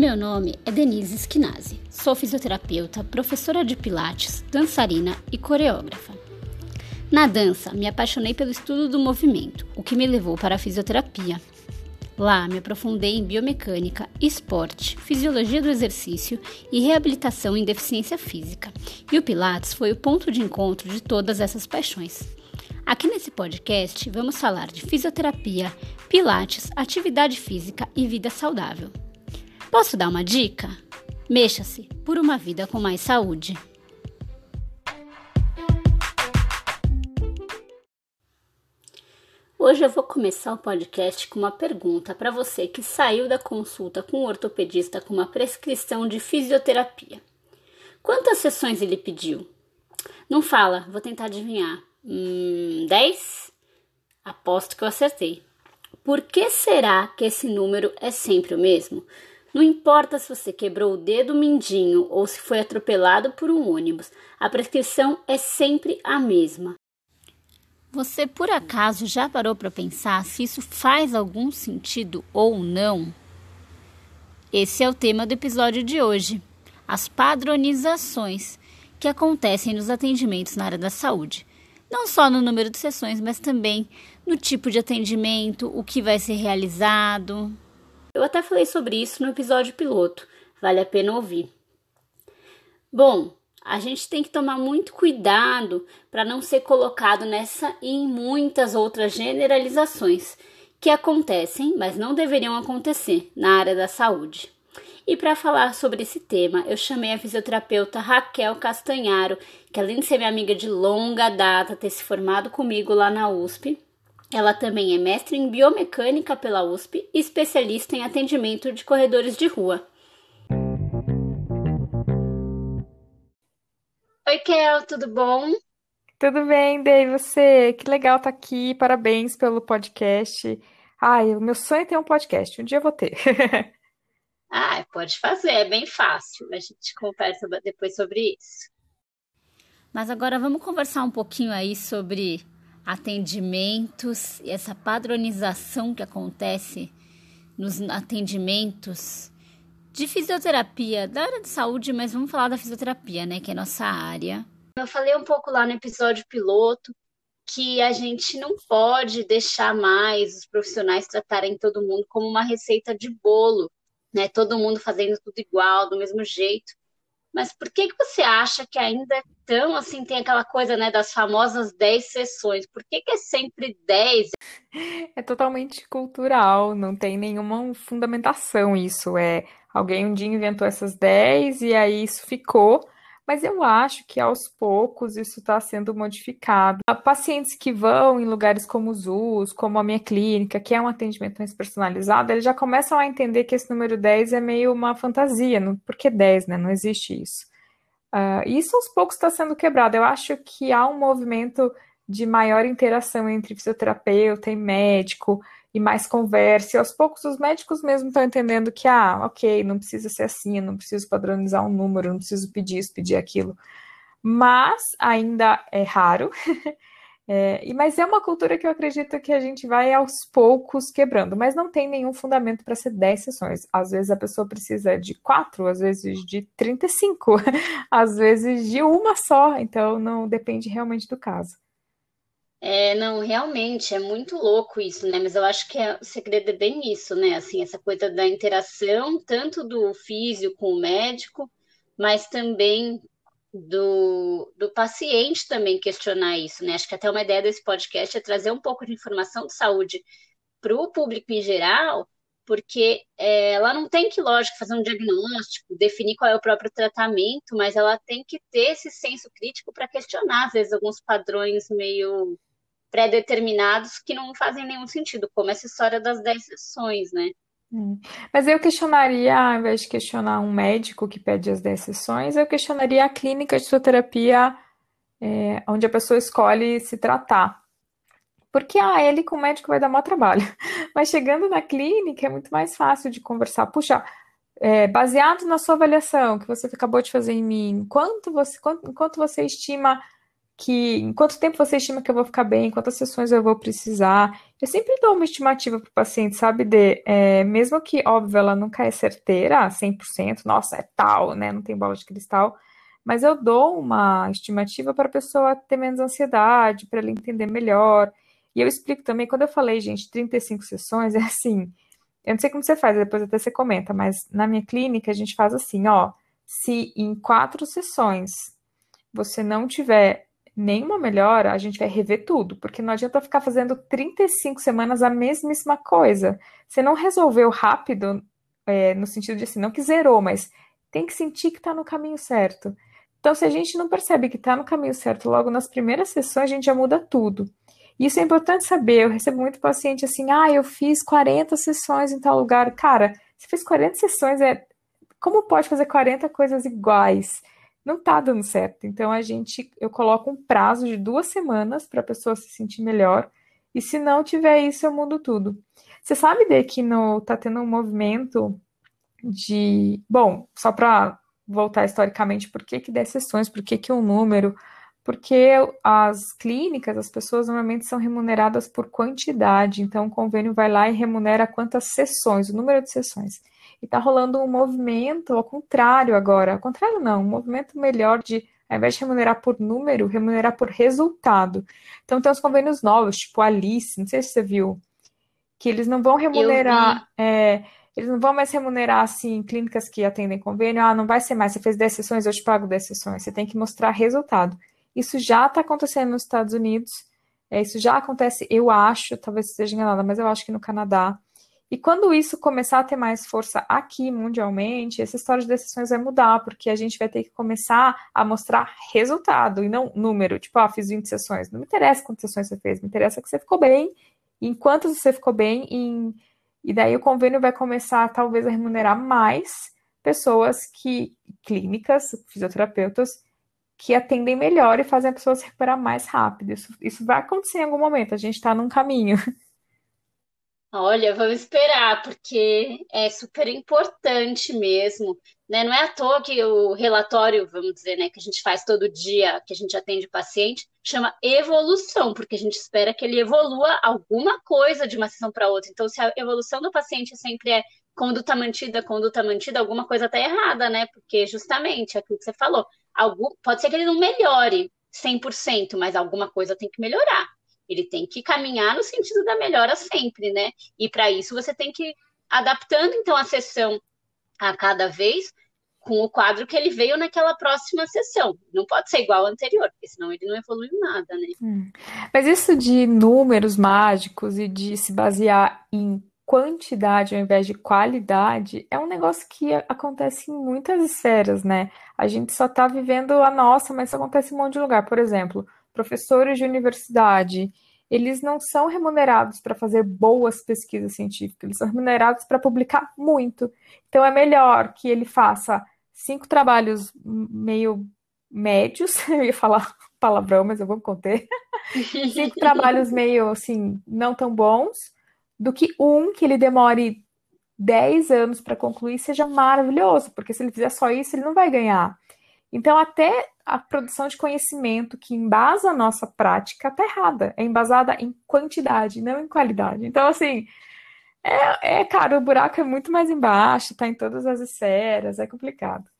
Meu nome é Denise Schinazi. Sou fisioterapeuta, professora de pilates, dançarina e coreógrafa. Na dança, me apaixonei pelo estudo do movimento, o que me levou para a fisioterapia. Lá, me aprofundei em biomecânica, esporte, fisiologia do exercício e reabilitação em deficiência física. E o Pilates foi o ponto de encontro de todas essas paixões. Aqui nesse podcast, vamos falar de fisioterapia, Pilates, atividade física e vida saudável. Posso dar uma dica? Mexa-se por uma vida com mais saúde. Hoje eu vou começar o podcast com uma pergunta para você que saiu da consulta com o ortopedista com uma prescrição de fisioterapia. Quantas sessões ele pediu? Não fala, vou tentar adivinhar. Hum, 10? Aposto que eu acertei. Por que será que esse número é sempre o mesmo? Não importa se você quebrou o dedo mindinho ou se foi atropelado por um ônibus, a prescrição é sempre a mesma. Você por acaso já parou para pensar se isso faz algum sentido ou não? Esse é o tema do episódio de hoje: as padronizações que acontecem nos atendimentos na área da saúde. Não só no número de sessões, mas também no tipo de atendimento, o que vai ser realizado. Eu até falei sobre isso no episódio piloto, vale a pena ouvir. Bom, a gente tem que tomar muito cuidado para não ser colocado nessa e em muitas outras generalizações que acontecem, mas não deveriam acontecer na área da saúde. E para falar sobre esse tema, eu chamei a fisioterapeuta Raquel Castanharo, que além de ser minha amiga de longa data, ter se formado comigo lá na USP, ela também é mestre em biomecânica pela USP e especialista em atendimento de corredores de rua. Oi, Kel, tudo bom? Tudo bem, Dei, você? Que legal estar tá aqui. Parabéns pelo podcast. Ai, o meu sonho é ter um podcast. Um dia eu vou ter. Ah, pode fazer, é bem fácil. A gente conversa depois sobre isso. Mas agora vamos conversar um pouquinho aí sobre atendimentos e essa padronização que acontece nos atendimentos de fisioterapia, da área de saúde, mas vamos falar da fisioterapia, né, que é nossa área. Eu falei um pouco lá no episódio piloto que a gente não pode deixar mais os profissionais tratarem todo mundo como uma receita de bolo, né? Todo mundo fazendo tudo igual, do mesmo jeito. Mas por que, que você acha que ainda é tão assim, tem aquela coisa, né, das famosas 10 sessões? Por que, que é sempre 10? É totalmente cultural, não tem nenhuma fundamentação isso. É alguém um dia inventou essas 10 e aí isso ficou. Mas eu acho que aos poucos isso está sendo modificado. Pacientes que vão em lugares como os US, como a minha clínica, que é um atendimento mais personalizado, eles já começam a entender que esse número 10 é meio uma fantasia. Não, por que 10, né? Não existe isso. Uh, isso aos poucos está sendo quebrado. Eu acho que há um movimento de maior interação entre fisioterapeuta e médico e mais conversa. E aos poucos os médicos mesmo estão entendendo que, ah, ok, não precisa ser assim, não preciso padronizar um número, não preciso pedir isso, pedir aquilo. Mas ainda é raro. É, mas é uma cultura que eu acredito que a gente vai aos poucos quebrando, mas não tem nenhum fundamento para ser 10 sessões. Às vezes a pessoa precisa de quatro, às vezes de 35, às vezes de uma só, então não depende realmente do caso. É, não, realmente é muito louco isso, né? Mas eu acho que é, o segredo é bem isso, né? Assim, essa coisa da interação, tanto do físico com o médico, mas também do, do paciente também questionar isso, né? Acho que até uma ideia desse podcast é trazer um pouco de informação de saúde para o público em geral, porque é, ela não tem que, lógico, fazer um diagnóstico, definir qual é o próprio tratamento, mas ela tem que ter esse senso crítico para questionar, às vezes, alguns padrões meio pré-determinados que não fazem nenhum sentido, como essa história das 10 sessões, né? Hum. Mas eu questionaria, ao invés de questionar um médico que pede as 10 sessões, eu questionaria a clínica de fisioterapia é, onde a pessoa escolhe se tratar. Porque, ah, ele com o médico vai dar maior trabalho. Mas chegando na clínica é muito mais fácil de conversar. Puxa, é, baseado na sua avaliação que você acabou de fazer em mim, quanto você, quanto, quanto você estima que em quanto tempo você estima que eu vou ficar bem, quantas sessões eu vou precisar. Eu sempre dou uma estimativa para o paciente, sabe, de, é, mesmo que, óbvio, ela nunca é certeira, 100%, nossa, é tal, né, não tem bola de cristal, mas eu dou uma estimativa para a pessoa ter menos ansiedade, para ela entender melhor. E eu explico também, quando eu falei, gente, 35 sessões, é assim, eu não sei como você faz, depois até você comenta, mas na minha clínica a gente faz assim, ó, se em quatro sessões você não tiver nenhuma melhora, a gente vai rever tudo, porque não adianta ficar fazendo 35 semanas a mesmíssima coisa. Você não resolveu rápido, é, no sentido de assim, não que zerou, mas tem que sentir que está no caminho certo. Então, se a gente não percebe que está no caminho certo logo nas primeiras sessões, a gente já muda tudo. Isso é importante saber. Eu recebo muito paciente assim, ah, eu fiz 40 sessões em tal lugar. Cara, você fez 40 sessões, é. Como pode fazer 40 coisas iguais? Não tá dando certo. Então a gente, eu coloco um prazo de duas semanas para a pessoa se sentir melhor. E se não tiver isso, eu mudo tudo. Você sabe de que no tá tendo um movimento de, bom, só para voltar historicamente, por que que 10 sessões, por que que um número? Porque as clínicas, as pessoas normalmente são remuneradas por quantidade, então o convênio vai lá e remunera quantas sessões, o número de sessões. E está rolando um movimento ao contrário agora. Ao contrário, não, um movimento melhor de, ao invés de remunerar por número, remunerar por resultado. Então tem uns convênios novos, tipo Alice, não sei se você viu, que eles não vão remunerar. É, eles não vão mais remunerar assim clínicas que atendem convênio. Ah, não vai ser mais. Você fez 10 sessões, eu te pago 10 sessões. Você tem que mostrar resultado. Isso já está acontecendo nos Estados Unidos. É, isso já acontece, eu acho, talvez esteja enganada, mas eu acho que no Canadá. E quando isso começar a ter mais força aqui mundialmente, essa história de decisões vai mudar, porque a gente vai ter que começar a mostrar resultado e não número. Tipo, ah, fiz 20 sessões. Não me interessa quantas sessões você fez, me interessa que você ficou bem, em quantas você ficou bem, em... e daí o convênio vai começar talvez a remunerar mais pessoas que, clínicas, fisioterapeutas, que atendem melhor e fazem a pessoa se recuperar mais rápido. Isso, isso vai acontecer em algum momento, a gente está num caminho. Olha, vamos esperar, porque é super importante mesmo, né? Não é à toa que o relatório, vamos dizer, né, que a gente faz todo dia, que a gente atende o paciente, chama evolução, porque a gente espera que ele evolua alguma coisa de uma sessão para outra. Então, se a evolução do paciente sempre é conduta mantida, conduta mantida, alguma coisa está errada, né? Porque justamente aquilo que você falou, algum, pode ser que ele não melhore 100%, mas alguma coisa tem que melhorar. Ele tem que caminhar no sentido da melhora sempre, né? E para isso você tem que adaptando então a sessão a cada vez com o quadro que ele veio naquela próxima sessão. Não pode ser igual ao anterior, porque senão ele não evoluiu nada, né? Hum. Mas isso de números mágicos e de se basear em quantidade ao invés de qualidade é um negócio que acontece em muitas esferas, né? A gente só está vivendo a nossa, mas isso acontece em um monte de lugar. Por exemplo, professores de universidade, eles não são remunerados para fazer boas pesquisas científicas, eles são remunerados para publicar muito. Então é melhor que ele faça cinco trabalhos meio médios, eu ia falar palavrão, mas eu vou conter, cinco trabalhos meio assim, não tão bons, do que um que ele demore 10 anos para concluir seja maravilhoso, porque se ele fizer só isso, ele não vai ganhar. Então, até a produção de conhecimento que embasa a nossa prática está errada. É embasada em quantidade, não em qualidade. Então, assim, é, é cara, o buraco é muito mais embaixo, está em todas as esferas, é complicado.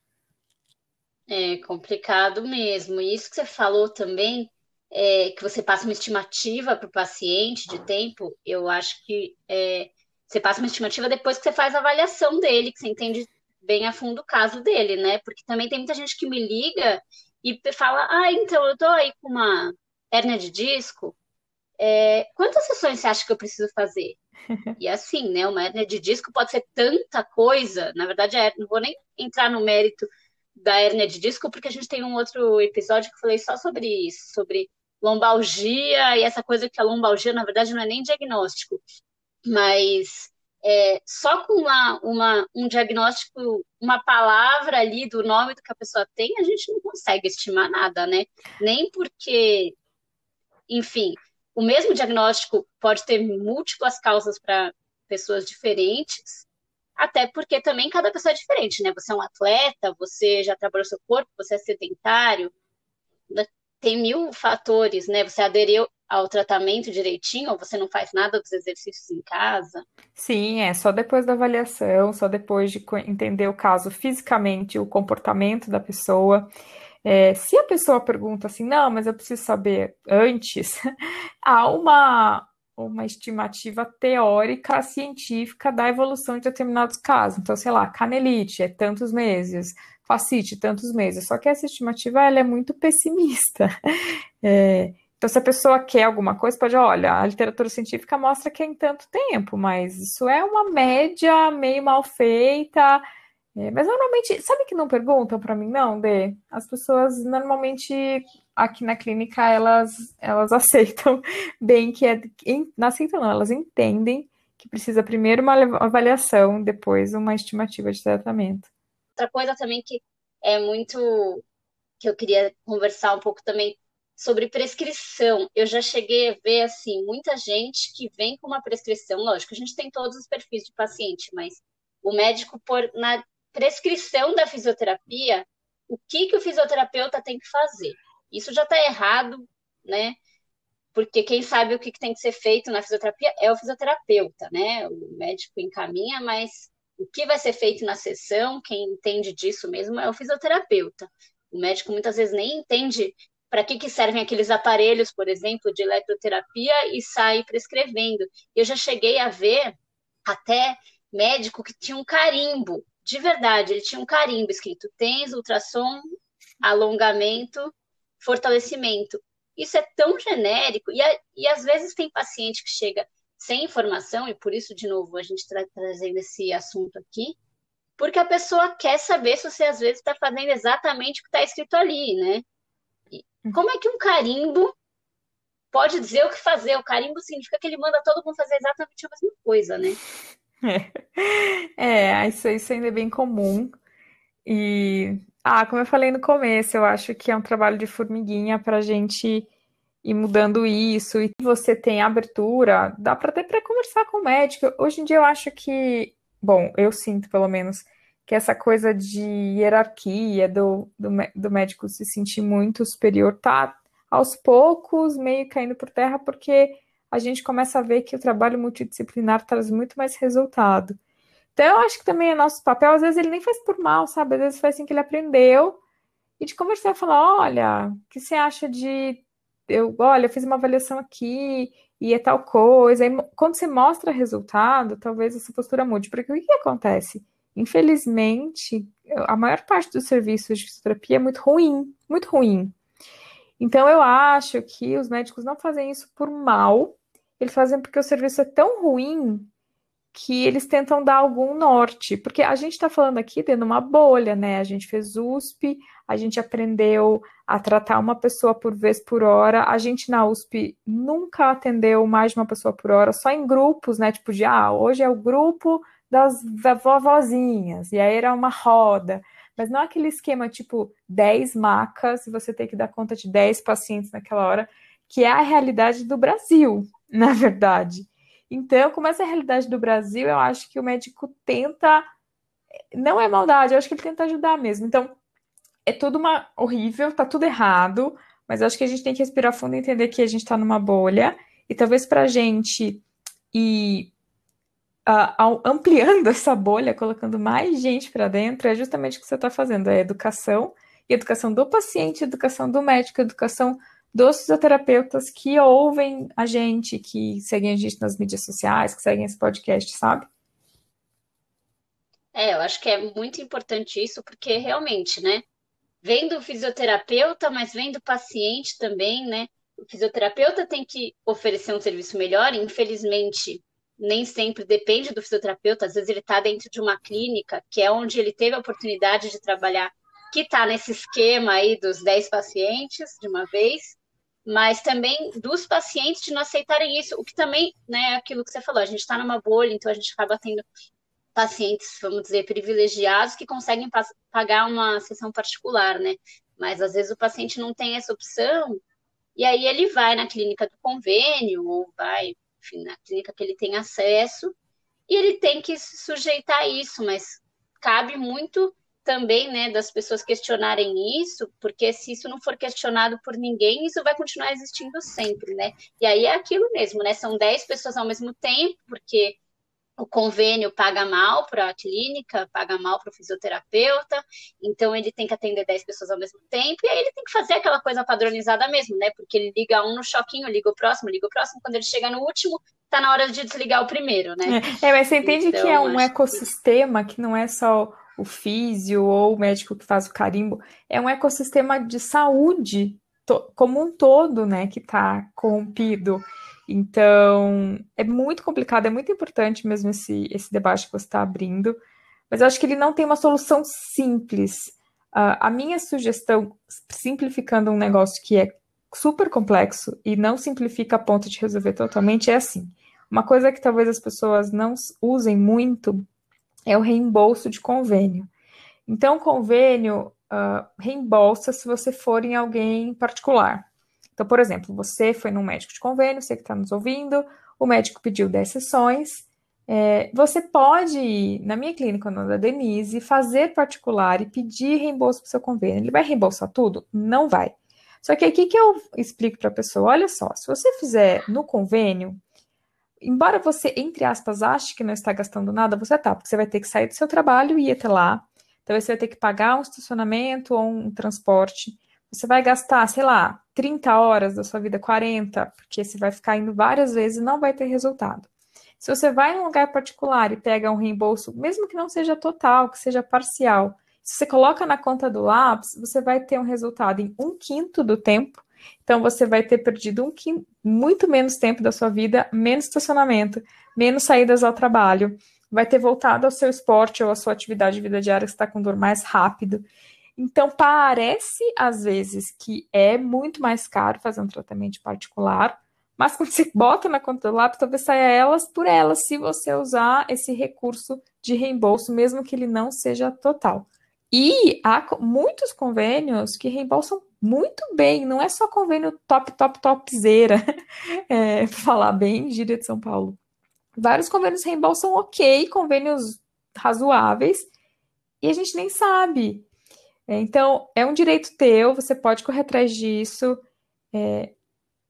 É complicado mesmo. E isso que você falou também, é, que você passa uma estimativa para o paciente de tempo, eu acho que é, você passa uma estimativa depois que você faz a avaliação dele, que você entende bem a fundo o caso dele, né? Porque também tem muita gente que me liga e fala: Ah, então eu tô aí com uma hérnia de disco. É, quantas sessões você acha que eu preciso fazer? E assim, né? Uma hérnia de disco pode ser tanta coisa. Na verdade, é, não vou nem entrar no mérito da hérnia de disco, porque a gente tem um outro episódio que eu falei só sobre isso, sobre lombalgia e essa coisa que a lombalgia, na verdade, não é nem diagnóstico, mas é, só com uma, uma, um diagnóstico, uma palavra ali do nome do que a pessoa tem, a gente não consegue estimar nada, né? Nem porque, enfim, o mesmo diagnóstico pode ter múltiplas causas para pessoas diferentes, até porque também cada pessoa é diferente, né? Você é um atleta, você já trabalhou seu corpo, você é sedentário, né? tem mil fatores, né? Você aderiu ao tratamento direitinho ou você não faz nada dos exercícios em casa? Sim, é só depois da avaliação, só depois de entender o caso fisicamente, o comportamento da pessoa. É, se a pessoa pergunta assim, não, mas eu preciso saber antes, há uma, uma estimativa teórica, científica da evolução de determinados casos. Então, sei lá, canelite é tantos meses, facite tantos meses. Só que essa estimativa ela é muito pessimista. É, então, se a pessoa quer alguma coisa, pode, olha, a literatura científica mostra que é em tanto tempo, mas isso é uma média meio mal feita. É, mas normalmente, sabe que não perguntam para mim, não, Dê? As pessoas normalmente aqui na clínica elas, elas aceitam bem que é. Não aceitam, não, elas entendem que precisa primeiro uma avaliação, depois uma estimativa de tratamento. Outra coisa também que é muito que eu queria conversar um pouco também sobre prescrição. Eu já cheguei a ver assim muita gente que vem com uma prescrição, lógico, a gente tem todos os perfis de paciente, mas o médico por na prescrição da fisioterapia, o que que o fisioterapeuta tem que fazer? Isso já está errado, né? Porque quem sabe o que, que tem que ser feito na fisioterapia é o fisioterapeuta, né? O médico encaminha, mas o que vai ser feito na sessão, quem entende disso mesmo é o fisioterapeuta. O médico muitas vezes nem entende para que, que servem aqueles aparelhos, por exemplo, de eletroterapia e sai prescrevendo. Eu já cheguei a ver até médico que tinha um carimbo, de verdade, ele tinha um carimbo escrito: tens ultrassom, alongamento, fortalecimento. Isso é tão genérico, e, a, e às vezes tem paciente que chega sem informação, e por isso, de novo, a gente está trazendo esse assunto aqui, porque a pessoa quer saber se você às vezes está fazendo exatamente o que está escrito ali, né? Como é que um carimbo pode dizer o que fazer? O carimbo significa que ele manda todo mundo fazer exatamente a mesma coisa, né? É, é isso, isso ainda é bem comum. E, ah, como eu falei no começo, eu acho que é um trabalho de formiguinha para a gente ir mudando isso. E você tem abertura, dá para até para conversar com o médico. Hoje em dia eu acho que, bom, eu sinto pelo menos que essa coisa de hierarquia do, do, do médico se sentir muito superior tá aos poucos meio caindo por terra, porque a gente começa a ver que o trabalho multidisciplinar traz muito mais resultado. Então, eu acho que também é nosso papel, às vezes ele nem faz por mal, sabe? Às vezes foi assim que ele aprendeu, e de conversar e falar: olha, o que você acha de. Eu, olha, eu fiz uma avaliação aqui e é tal coisa. E quando você mostra resultado, talvez essa postura mude, porque o que acontece? Infelizmente, a maior parte dos serviços de fisioterapia é muito ruim, muito ruim. Então, eu acho que os médicos não fazem isso por mal, eles fazem porque o serviço é tão ruim que eles tentam dar algum norte. Porque a gente está falando aqui dentro de uma bolha, né? A gente fez USP, a gente aprendeu a tratar uma pessoa por vez por hora. A gente na USP nunca atendeu mais de uma pessoa por hora, só em grupos, né? Tipo de, ah, hoje é o grupo das vovozinhas, e aí era uma roda, mas não aquele esquema tipo 10 macas e você tem que dar conta de 10 pacientes naquela hora, que é a realidade do Brasil, na verdade. Então, como essa é a realidade do Brasil, eu acho que o médico tenta. Não é maldade, eu acho que ele tenta ajudar mesmo. Então, é tudo uma horrível, tá tudo errado, mas eu acho que a gente tem que respirar fundo e entender que a gente tá numa bolha, e talvez pra gente ir uh, ampliando essa bolha, colocando mais gente para dentro, é justamente o que você está fazendo, é educação, e educação do paciente, educação do médico, educação dos fisioterapeutas que ouvem a gente, que seguem a gente nas mídias sociais, que seguem esse podcast, sabe? É, eu acho que é muito importante isso, porque realmente, né? Vem do fisioterapeuta, mas vem do paciente também, né? O fisioterapeuta tem que oferecer um serviço melhor, infelizmente, nem sempre depende do fisioterapeuta, às vezes ele está dentro de uma clínica, que é onde ele teve a oportunidade de trabalhar, que está nesse esquema aí dos 10 pacientes de uma vez, mas também dos pacientes de não aceitarem isso, o que também, né, é aquilo que você falou, a gente está numa bolha, então a gente acaba tendo pacientes, vamos dizer, privilegiados que conseguem pagar uma sessão particular, né? Mas às vezes o paciente não tem essa opção, e aí ele vai na clínica do convênio, ou vai enfim, na clínica que ele tem acesso, e ele tem que se sujeitar a isso, mas cabe muito também, né, das pessoas questionarem isso, porque se isso não for questionado por ninguém, isso vai continuar existindo sempre, né? E aí é aquilo mesmo, né? São 10 pessoas ao mesmo tempo, porque o convênio paga mal para a clínica, paga mal para o fisioterapeuta, então ele tem que atender 10 pessoas ao mesmo tempo, e aí ele tem que fazer aquela coisa padronizada mesmo, né? Porque ele liga um no choquinho, liga o próximo, liga o próximo, quando ele chega no último, tá na hora de desligar o primeiro, né? É, é mas você entende então, que é um ecossistema que... que não é só o físio ou o médico que faz o carimbo, é um ecossistema de saúde como um todo, né, que está corrompido. Então, é muito complicado, é muito importante mesmo esse, esse debate que você está abrindo, mas eu acho que ele não tem uma solução simples. Uh, a minha sugestão, simplificando um negócio que é super complexo e não simplifica a ponto de resolver totalmente, é assim. Uma coisa que talvez as pessoas não usem muito é o reembolso de convênio. Então, convênio uh, reembolsa se você for em alguém particular. Então, por exemplo, você foi num médico de convênio, você que está nos ouvindo, o médico pediu 10 sessões. É, você pode ir na minha clínica, na da Denise, fazer particular e pedir reembolso para o seu convênio. Ele vai reembolsar tudo? Não vai. Só que aqui que eu explico para a pessoa: olha só, se você fizer no convênio, embora você, entre aspas, ache que não está gastando nada, você tá, porque você vai ter que sair do seu trabalho e ir até lá. Talvez você vai ter que pagar um estacionamento ou um transporte. Você vai gastar, sei lá, 30 horas da sua vida, 40, porque você vai ficar indo várias vezes e não vai ter resultado. Se você vai num lugar particular e pega um reembolso, mesmo que não seja total, que seja parcial, se você coloca na conta do lápis, você vai ter um resultado em um quinto do tempo. Então, você vai ter perdido um quinto, muito menos tempo da sua vida, menos estacionamento, menos saídas ao trabalho, vai ter voltado ao seu esporte ou à sua atividade de vida diária que está com dor mais rápido. Então, parece às vezes que é muito mais caro fazer um tratamento particular, mas quando você bota na conta do lápis, talvez saia elas por elas, se você usar esse recurso de reembolso, mesmo que ele não seja total. E há muitos convênios que reembolsam muito bem, não é só convênio top, top, topzera, é, falar bem, gíria de São Paulo. Vários convênios reembolsam ok, convênios razoáveis, e a gente nem sabe. É, então, é um direito teu, você pode correr atrás disso. É,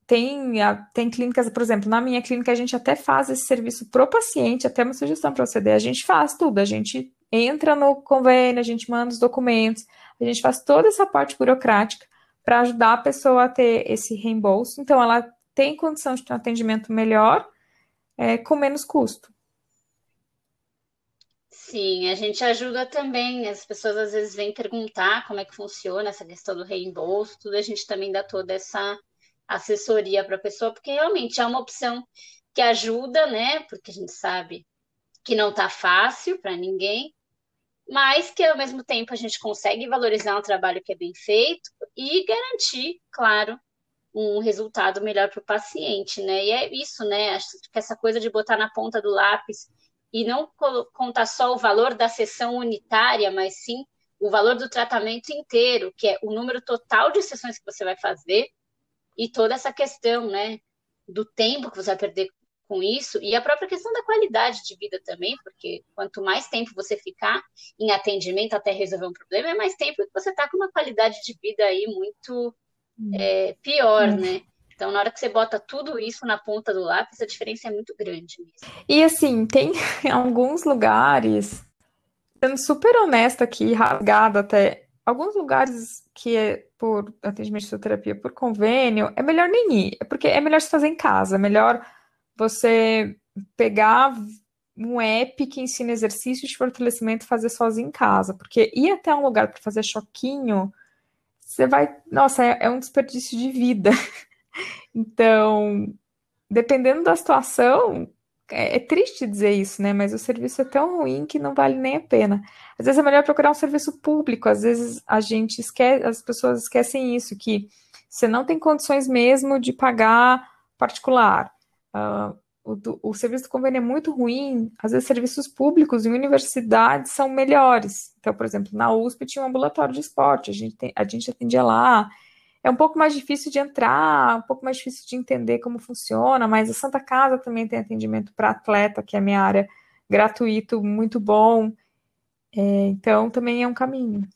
tem, a, tem clínicas, por exemplo, na minha clínica a gente até faz esse serviço pro paciente, até uma sugestão para você, a gente faz tudo, a gente entra no convênio, a gente manda os documentos, a gente faz toda essa parte burocrática para ajudar a pessoa a ter esse reembolso. Então, ela tem condição de ter um atendimento melhor, é, com menos custo. Sim, a gente ajuda também. As pessoas às vezes vêm perguntar como é que funciona essa questão do reembolso, tudo a gente também dá toda essa assessoria para a pessoa, porque realmente é uma opção que ajuda, né? Porque a gente sabe que não está fácil para ninguém, mas que ao mesmo tempo a gente consegue valorizar um trabalho que é bem feito e garantir, claro, um resultado melhor para o paciente, né? E é isso, né? Acho que essa coisa de botar na ponta do lápis e não contar só o valor da sessão unitária, mas sim o valor do tratamento inteiro, que é o número total de sessões que você vai fazer e toda essa questão, né, do tempo que você vai perder com isso e a própria questão da qualidade de vida também, porque quanto mais tempo você ficar em atendimento até resolver um problema, é mais tempo que você está com uma qualidade de vida aí muito é, pior, hum. né? Então, na hora que você bota tudo isso na ponta do lápis, a diferença é muito grande mesmo. E assim, tem alguns lugares, sendo super honesta aqui, rasgado até, alguns lugares que é por atendimento de fisioterapia por convênio, é melhor nem ir, porque é melhor se fazer em casa, é melhor você pegar um app que ensina exercícios de fortalecimento fazer sozinho em casa, porque ir até um lugar para fazer choquinho, você vai, nossa, é, é um desperdício de vida. Então, dependendo da situação, é, é, triste dizer isso, né? Mas o serviço é tão ruim que não vale nem a pena. Às vezes é melhor procurar um serviço público, às vezes a gente esquece, as pessoas esquecem isso, que você não tem condições mesmo de pagar particular. Uh, o, do, o, serviço do convênio é muito ruim, às vezes serviços públicos em universidades são melhores. Então, por exemplo, na USP tinha um ambulatório de esporte, a gente, tem, a gente atendia lá, é um pouco mais difícil de entrar, um pouco mais difícil de entender como funciona, mas a Santa Casa também tem atendimento para atleta, que é a minha área, gratuito, muito bom. É, então, também é um caminho.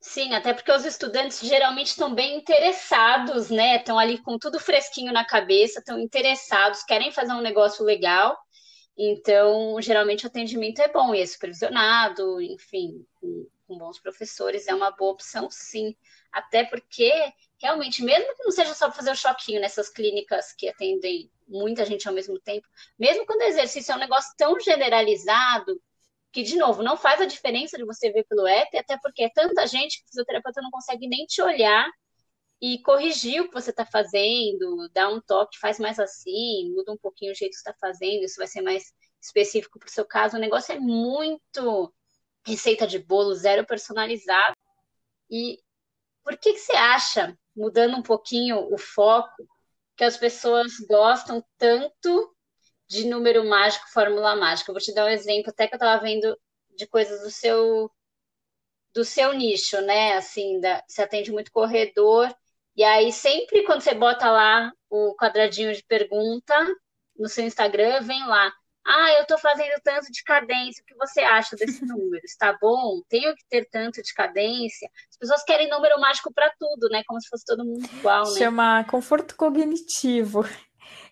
Sim, até porque os estudantes geralmente estão bem interessados, né? Estão ali com tudo fresquinho na cabeça, estão interessados, querem fazer um negócio legal. Então, geralmente o atendimento é bom e é supervisionado, enfim, com, bons professores é uma boa opção, sim. Até porque, realmente, mesmo que não seja só para fazer o choquinho nessas clínicas que atendem muita gente ao mesmo tempo, mesmo quando o exercício é um negócio tão generalizado, que, de novo, não faz a diferença de você ver pelo app, até porque é tanta gente que o fisioterapeuta não consegue nem te olhar e corrigir o que você está fazendo, dar um toque, faz mais assim, muda um pouquinho o jeito que está fazendo, isso vai ser mais específico para o seu caso. O negócio é muito receita de bolo, zero personalizado. E por que, que você acha, mudando um pouquinho o foco, que as pessoas gostam tanto de número mágico, fórmula mágica. Eu vou te dar um exemplo, até que eu estava vendo de coisas do seu do seu nicho, né? Assim, da, você atende muito corredor, e aí sempre quando você bota lá o quadradinho de pergunta no seu Instagram, vem lá. Ah, eu estou fazendo tanto de cadência, o que você acha desse número? Está bom? Tenho que ter tanto de cadência? As pessoas querem número mágico para tudo, né? Como se fosse todo mundo igual, né? Chama conforto cognitivo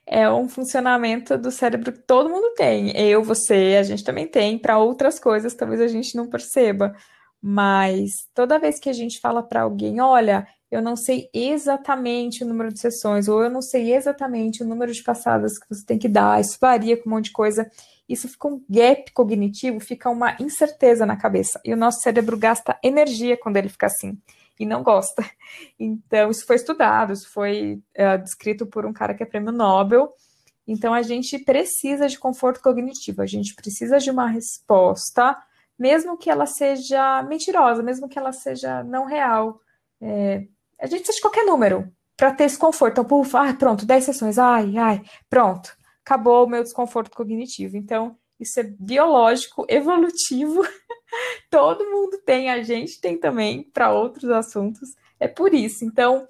é um funcionamento do cérebro que todo mundo tem. Eu, você, a gente também tem para outras coisas, talvez a gente não perceba. Mas toda vez que a gente fala para alguém, olha, eu não sei exatamente o número de sessões, ou eu não sei exatamente o número de passadas que você tem que dar, isso varia com um monte de coisa. Isso fica um gap cognitivo, fica uma incerteza na cabeça. E o nosso cérebro gasta energia quando ele fica assim e não gosta. Então, isso foi estudado, isso foi é, descrito por um cara que é prêmio Nobel. Então, a gente precisa de conforto cognitivo, a gente precisa de uma resposta, mesmo que ela seja mentirosa, mesmo que ela seja não real. É, a gente precisa de qualquer número para ter esse conforto. Então, puf, ah, pronto, 10 sessões, ai, ai, pronto, acabou o meu desconforto cognitivo. Então, isso é biológico, evolutivo. Todo mundo tem, a gente tem também para outros assuntos. É por isso. Então,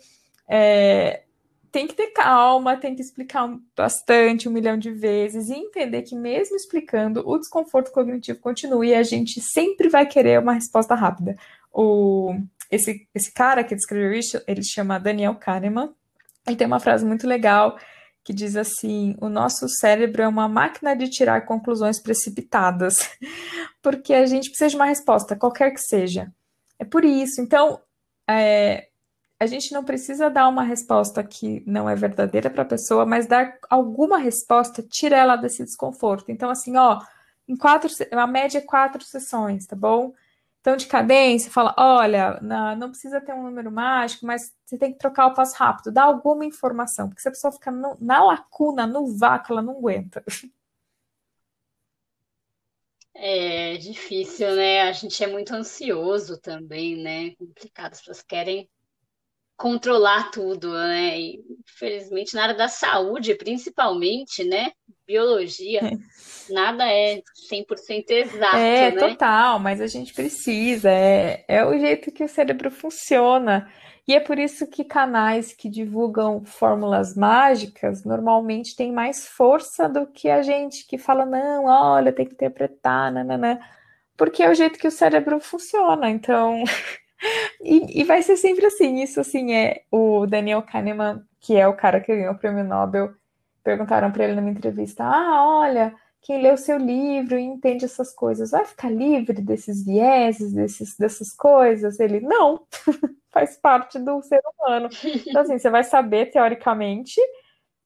é, tem que ter calma, tem que explicar bastante, um milhão de vezes, e entender que, mesmo explicando, o desconforto cognitivo continua e a gente sempre vai querer uma resposta rápida. O, esse, esse cara que descreveu isso, ele chama Daniel Kahneman, e tem uma frase muito legal que diz assim: o nosso cérebro é uma máquina de tirar conclusões precipitadas, porque a gente precisa de uma resposta, qualquer que seja. É por isso. Então, é, a gente não precisa dar uma resposta que não é verdadeira para a pessoa, mas dar alguma resposta, tira ela desse desconforto. Então, assim, ó, em quatro, a média é quatro sessões, tá bom? Então, de cadência, fala: olha, não precisa ter um número mágico, mas você tem que trocar o passo rápido, dá alguma informação, porque se a pessoa ficar no, na lacuna, no vácuo, ela não aguenta. É difícil, né? A gente é muito ansioso também, né? Complicado, as pessoas querem controlar tudo, né? E, infelizmente, na área da saúde, principalmente, né? Biologia, é. nada é 100% exato, é, né? total, mas a gente precisa, é, é o jeito que o cérebro funciona. E é por isso que canais que divulgam fórmulas mágicas normalmente têm mais força do que a gente que fala, não, olha, tem que interpretar, nananã. Porque é o jeito que o cérebro funciona. Então, E, e, vai ser sempre assim. Isso, assim, é o Daniel Kahneman, que é o cara que ganhou o prêmio Nobel. Perguntaram para ele numa entrevista: Ah, olha, quem lê o seu livro e entende essas coisas vai ficar livre desses vieses, desses, dessas coisas? Ele, não, faz parte do ser humano. Então, assim, você vai saber teoricamente,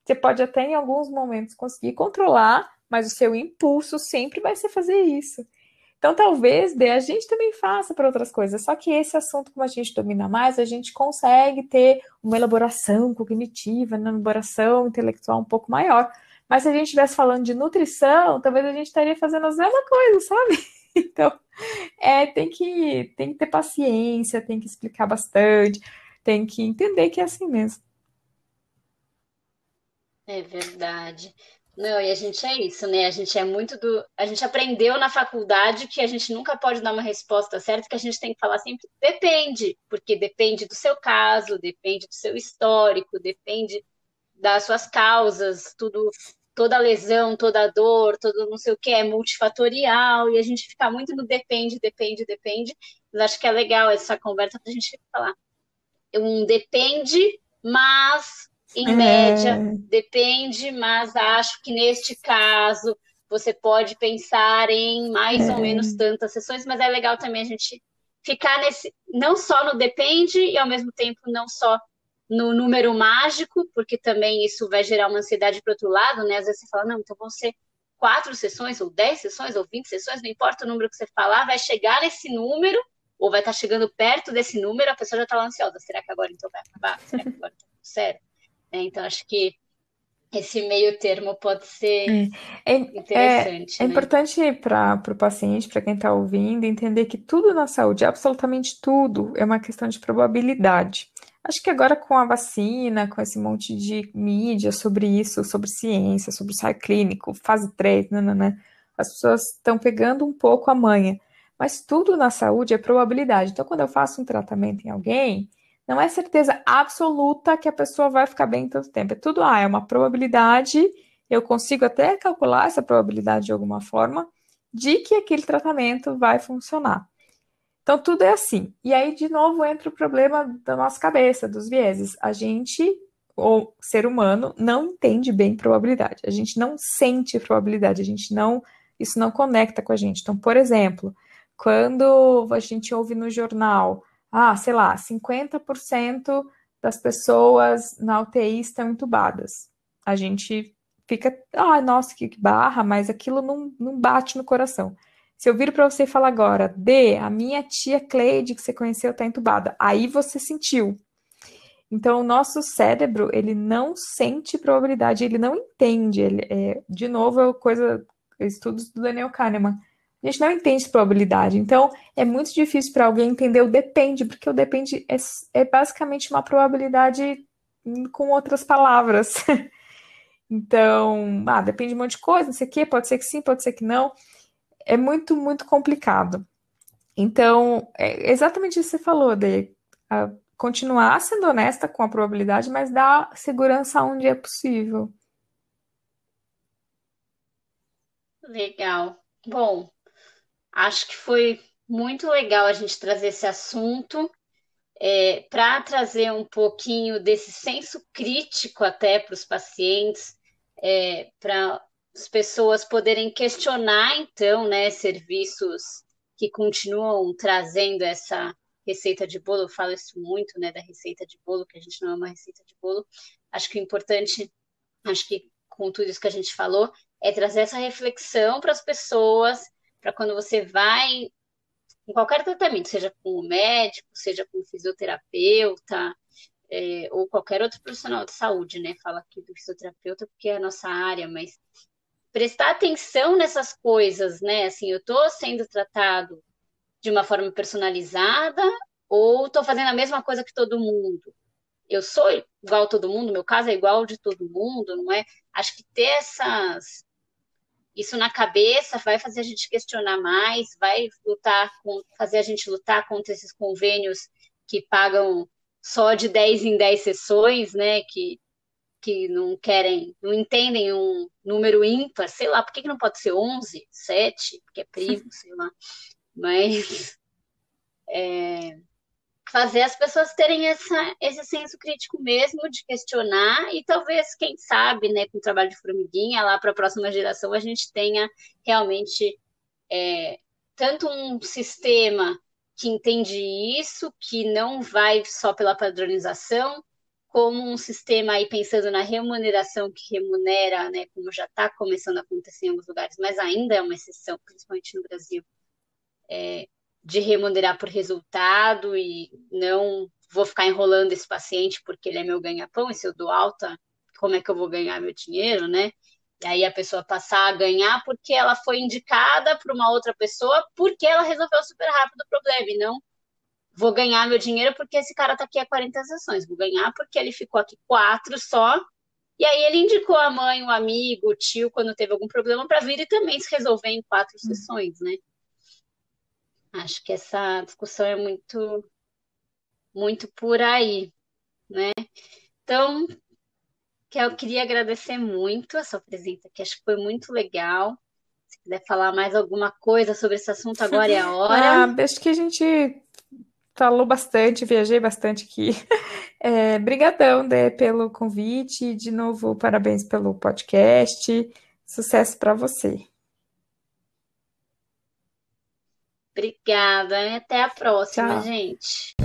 você pode até em alguns momentos conseguir controlar, mas o seu impulso sempre vai ser fazer isso. Então, talvez dê, a gente também faça para outras coisas. Só que esse assunto, como a gente domina mais, a gente consegue ter uma elaboração cognitiva, uma elaboração intelectual um pouco maior. Mas se a gente estivesse falando de nutrição, talvez a gente estaria fazendo a mesma coisa, sabe? Então, é, tem que, tem que ter paciência, tem que explicar bastante, tem que entender que é assim mesmo. É verdade. Não, e a gente é isso, né? A gente é muito do. A gente aprendeu na faculdade que a gente nunca pode dar uma resposta certa, que a gente tem que falar sempre depende, porque depende do seu caso, depende do seu histórico, depende das suas causas, tudo toda lesão, toda dor, todo não sei o que é multifatorial e a gente fica muito no depende, depende, depende. Mas acho que é legal essa conversa para a gente falar. Um depende, mas em é. média depende, mas acho que neste caso você pode pensar em mais é. ou menos tantas sessões, mas é legal também a gente ficar nesse não só no depende e ao mesmo tempo não só no número mágico, porque também isso vai gerar uma ansiedade para outro lado, né? Às vezes você fala, não, então vão ser quatro sessões, ou dez sessões, ou vinte sessões, não importa o número que você falar, vai chegar nesse número, ou vai estar tá chegando perto desse número, a pessoa já está ansiosa. Será que agora então vai acabar? Será que agora tá sério? É, então, acho que esse meio termo pode ser é, é interessante. É, é importante para o paciente, para quem está ouvindo, entender que tudo na saúde, absolutamente tudo, é uma questão de probabilidade. Acho que agora com a vacina, com esse monte de mídia sobre isso, sobre ciência, sobre ensaio clínico, fase 3, né, né, as pessoas estão pegando um pouco a manha. Mas tudo na saúde é probabilidade. Então, quando eu faço um tratamento em alguém, não é certeza absoluta que a pessoa vai ficar bem em tanto tempo. É tudo, ah, é uma probabilidade, eu consigo até calcular essa probabilidade de alguma forma, de que aquele tratamento vai funcionar. Então, tudo é assim. E aí, de novo, entra o problema da nossa cabeça, dos vieses. A gente, o ser humano, não entende bem probabilidade. A gente não sente probabilidade, a gente não. Isso não conecta com a gente. Então, por exemplo, quando a gente ouve no jornal, ah, sei lá, 50% das pessoas na UTI estão entubadas. A gente fica, ah, nossa, que barra, mas aquilo não, não bate no coração. Se eu vir para você e falar agora, D, a minha tia Cleide que você conheceu está entubada, aí você sentiu. Então, o nosso cérebro, ele não sente probabilidade, ele não entende. Ele, é, de novo, é coisa, estudos do Daniel Kahneman. A gente não entende probabilidade. Então, é muito difícil para alguém entender o depende, porque o depende é, é basicamente uma probabilidade com outras palavras. então, ah, depende de um monte de coisa, não sei o quê, pode ser que sim, pode ser que não é muito, muito complicado. Então, é exatamente isso que você falou, de continuar sendo honesta com a probabilidade, mas dar segurança onde é possível. Legal. Bom, acho que foi muito legal a gente trazer esse assunto é, para trazer um pouquinho desse senso crítico até para os pacientes, é, para as pessoas poderem questionar, então, né, serviços que continuam trazendo essa receita de bolo. Eu falo isso muito, né, da receita de bolo, que a gente não é uma receita de bolo. Acho que o importante, acho que com tudo isso que a gente falou, é trazer essa reflexão para as pessoas, para quando você vai em qualquer tratamento, seja com o médico, seja com o fisioterapeuta, é, ou qualquer outro profissional de saúde, né? Fala aqui do fisioterapeuta porque é a nossa área, mas prestar atenção nessas coisas, né? Assim, eu estou sendo tratado de uma forma personalizada ou estou fazendo a mesma coisa que todo mundo? Eu sou igual a todo mundo, meu caso é igual de todo mundo, não é? Acho que ter essas isso na cabeça vai fazer a gente questionar mais, vai lutar com, fazer a gente lutar contra esses convênios que pagam só de 10 em 10 sessões, né? Que que não querem, não entendem um número ímpar, sei lá, por que, que não pode ser 11, 7, porque é primo, sei lá. Mas é, fazer as pessoas terem essa, esse senso crítico mesmo de questionar e talvez, quem sabe, né, com o trabalho de formiguinha, lá para a próxima geração, a gente tenha realmente é, tanto um sistema que entende isso, que não vai só pela padronização, como um sistema aí pensando na remuneração que remunera, né, como já está começando a acontecer em alguns lugares, mas ainda é uma exceção, principalmente no Brasil, é, de remunerar por resultado e não vou ficar enrolando esse paciente porque ele é meu ganha-pão e se eu dou alta, como é que eu vou ganhar meu dinheiro, né? E aí a pessoa passar a ganhar porque ela foi indicada para uma outra pessoa porque ela resolveu super rápido o problema e não vou ganhar meu dinheiro porque esse cara tá aqui há 40 sessões, vou ganhar porque ele ficou aqui quatro só, e aí ele indicou a mãe, o amigo, o tio, quando teve algum problema, para vir e também se resolver em quatro hum. sessões, né? Acho que essa discussão é muito, muito por aí, né? Então, Que eu queria agradecer muito a sua presença aqui, acho que foi muito legal. Se quiser falar mais alguma coisa sobre esse assunto, agora é a hora. Ah, acho que a gente falou bastante, viajei bastante aqui. É, brigadão, Dé, pelo convite. De novo, parabéns pelo podcast. Sucesso para você. Obrigada. E até a próxima, Tchau. gente.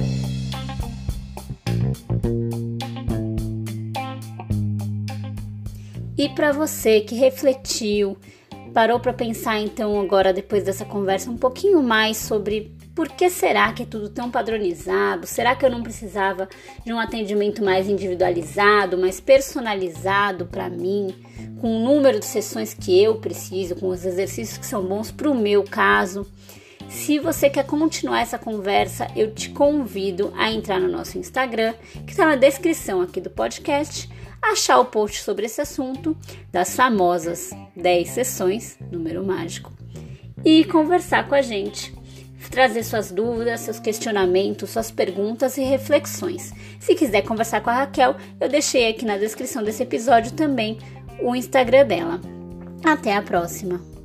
E para você que refletiu, parou para pensar então agora depois dessa conversa um pouquinho mais sobre por que será que é tudo tão padronizado? Será que eu não precisava de um atendimento mais individualizado, mais personalizado para mim, com o número de sessões que eu preciso, com os exercícios que são bons para o meu caso? Se você quer continuar essa conversa, eu te convido a entrar no nosso Instagram, que está na descrição aqui do podcast, achar o post sobre esse assunto, das famosas 10 sessões, número mágico, e conversar com a gente trazer suas dúvidas, seus questionamentos, suas perguntas e reflexões. Se quiser conversar com a Raquel, eu deixei aqui na descrição desse episódio também o Instagram dela. Até a próxima!